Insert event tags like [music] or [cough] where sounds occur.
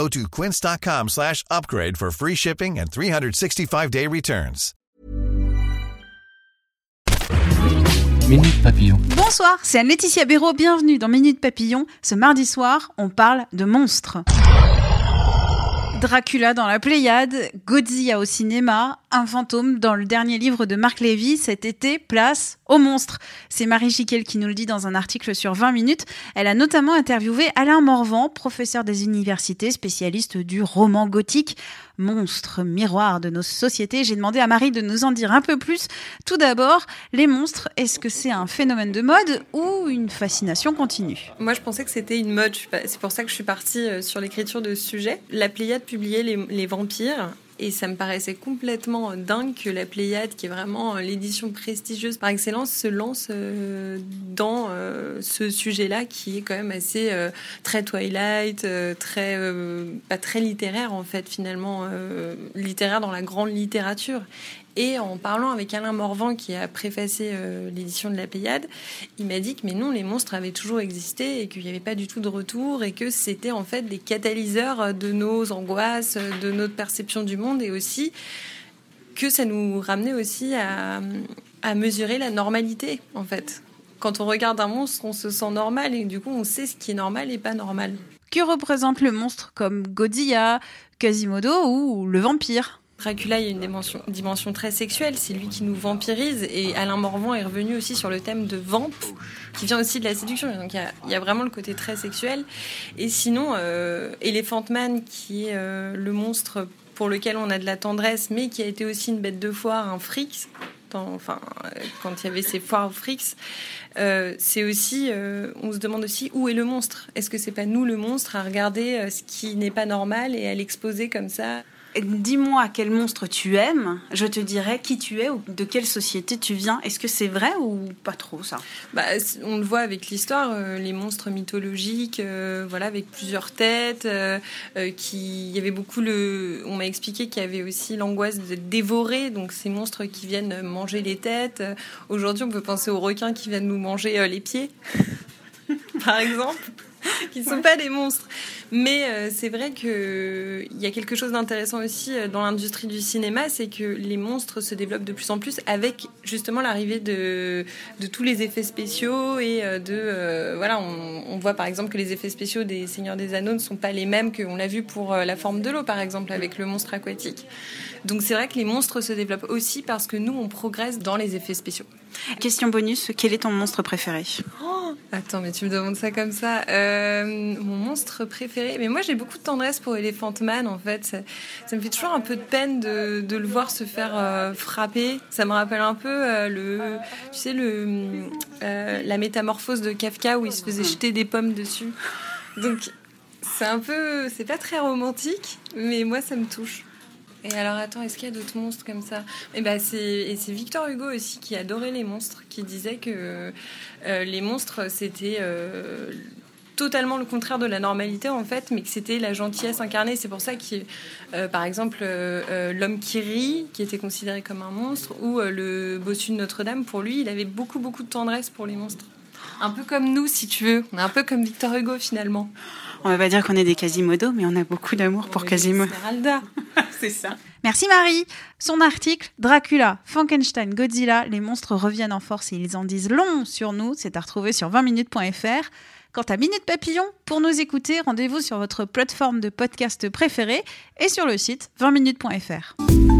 Go to quince.com slash upgrade for free shipping and 365-day returns. Minute Papillon. Bonsoir, c'est Anne-Laetitia Béraud, bienvenue dans Minute Papillon. Ce mardi soir, on parle de monstres. Dracula dans la Pléiade, Godzilla au cinéma, un fantôme dans le dernier livre de Marc Lévy cet été, place aux monstres. C'est Marie Chiquel qui nous le dit dans un article sur 20 minutes. Elle a notamment interviewé Alain Morvan, professeur des universités, spécialiste du roman gothique. Monstres, miroir de nos sociétés. J'ai demandé à Marie de nous en dire un peu plus. Tout d'abord, les monstres, est-ce que c'est un phénomène de mode ou une fascination continue? Moi, je pensais que c'était une mode. C'est pour ça que je suis partie euh, sur l'écriture de ce sujet. La Pléiade publiait les vampires et ça me paraissait complètement dingue que la Pléiade, qui est vraiment euh, l'édition prestigieuse par excellence, se lance euh, dans euh, ce sujet-là qui est quand même assez très Twilight, très pas très littéraire en fait finalement, littéraire dans la grande littérature. Et en parlant avec Alain Morvan, qui a préfacé euh, l'édition de la Pléiade, il m'a dit que mais non, les monstres avaient toujours existé et qu'il n'y avait pas du tout de retour et que c'était en fait des catalyseurs de nos angoisses, de notre perception du monde et aussi que ça nous ramenait aussi à, à mesurer la normalité en fait. Quand on regarde un monstre, on se sent normal et du coup on sait ce qui est normal et pas normal. Que représente le monstre comme Godzilla, Quasimodo ou le vampire? Dracula, il y a une dimension, très sexuelle, c'est lui qui nous vampirise. Et Alain Morvan est revenu aussi sur le thème de vamp, qui vient aussi de la séduction. Donc il y a, vraiment le côté très sexuel. Et sinon, euh, Elephant Man, qui est euh, le monstre pour lequel on a de la tendresse, mais qui a été aussi une bête de foire, un fric, enfin, quand il y avait ces foires aux frics, euh, c'est aussi, on se demande aussi où est le monstre. Est-ce que c'est pas nous le monstre à regarder ce qui n'est pas normal et à l'exposer comme ça? Dis-moi quel monstre tu aimes, je te dirai qui tu es ou de quelle société tu viens. Est-ce que c'est vrai ou pas trop ça? Bah, On le voit avec l'histoire, euh, les monstres mythologiques, euh, voilà, avec plusieurs têtes. Euh, qui, y avait beaucoup le, on m'a expliqué qu'il y avait aussi l'angoisse de dévorer, donc ces monstres qui viennent manger les têtes. Aujourd'hui, on peut penser aux requins qui viennent nous manger les pieds, [laughs] par exemple. [laughs] qui ne sont pas des monstres. Mais euh, c'est vrai qu'il y a quelque chose d'intéressant aussi euh, dans l'industrie du cinéma, c'est que les monstres se développent de plus en plus avec justement l'arrivée de, de tous les effets spéciaux et euh, de voilà, on, on, voit par exemple que les effets spéciaux des Seigneurs des Anneaux ne sont pas les mêmes qu'on l'a vu pour la forme de l'eau par exemple avec le monstre aquatique. Donc c'est vrai que les monstres se développent aussi parce que nous on progresse dans les effets spéciaux. Question bonus, quel est ton monstre préféré? Oh, Attends, mais tu me demandes ça comme ça. Euh, mon monstre préféré, mais moi j'ai beaucoup de tendresse pour Elephant Man en fait. Ça, me fait toujours un peu de peine de, le voir se faire euh, frapper. Ça me rappelle un peu euh, le, tu sais le, la métamorphose de Kafka où il se faisait jeter des pommes dessus. Donc c'est un peu, c'est pas très romantique, mais moi ça me touche. Et alors attends, est-ce qu'il y a d'autres monstres comme ça? Et eh ben c'est et c'est Victor Hugo aussi qui adorait les monstres, qui disait que euh, les monstres c'était euh, totalement le contraire de la normalité en fait, mais que c'était la gentillesse incarnée. C'est pour ça que, euh, par exemple, l'homme qui rit, qui était considéré comme un monstre, ou le bossu de Notre-Dame, pour lui, il avait beaucoup beaucoup de tendresse pour les monstres. Un peu comme nous, si tu veux. On est un peu comme Victor Hugo finalement. On va pas dire qu'on est des Quasimodo, mais on a beaucoup d'amour pour Quasimodo. [laughs] C'est ça. Merci Marie. Son article Dracula, Frankenstein, Godzilla, les monstres reviennent en force et ils en disent long sur nous. C'est à retrouver sur 20minutes.fr. Quant à Minute Papillon, pour nous écouter, rendez-vous sur votre plateforme de podcast préférée et sur le site 20minutes.fr.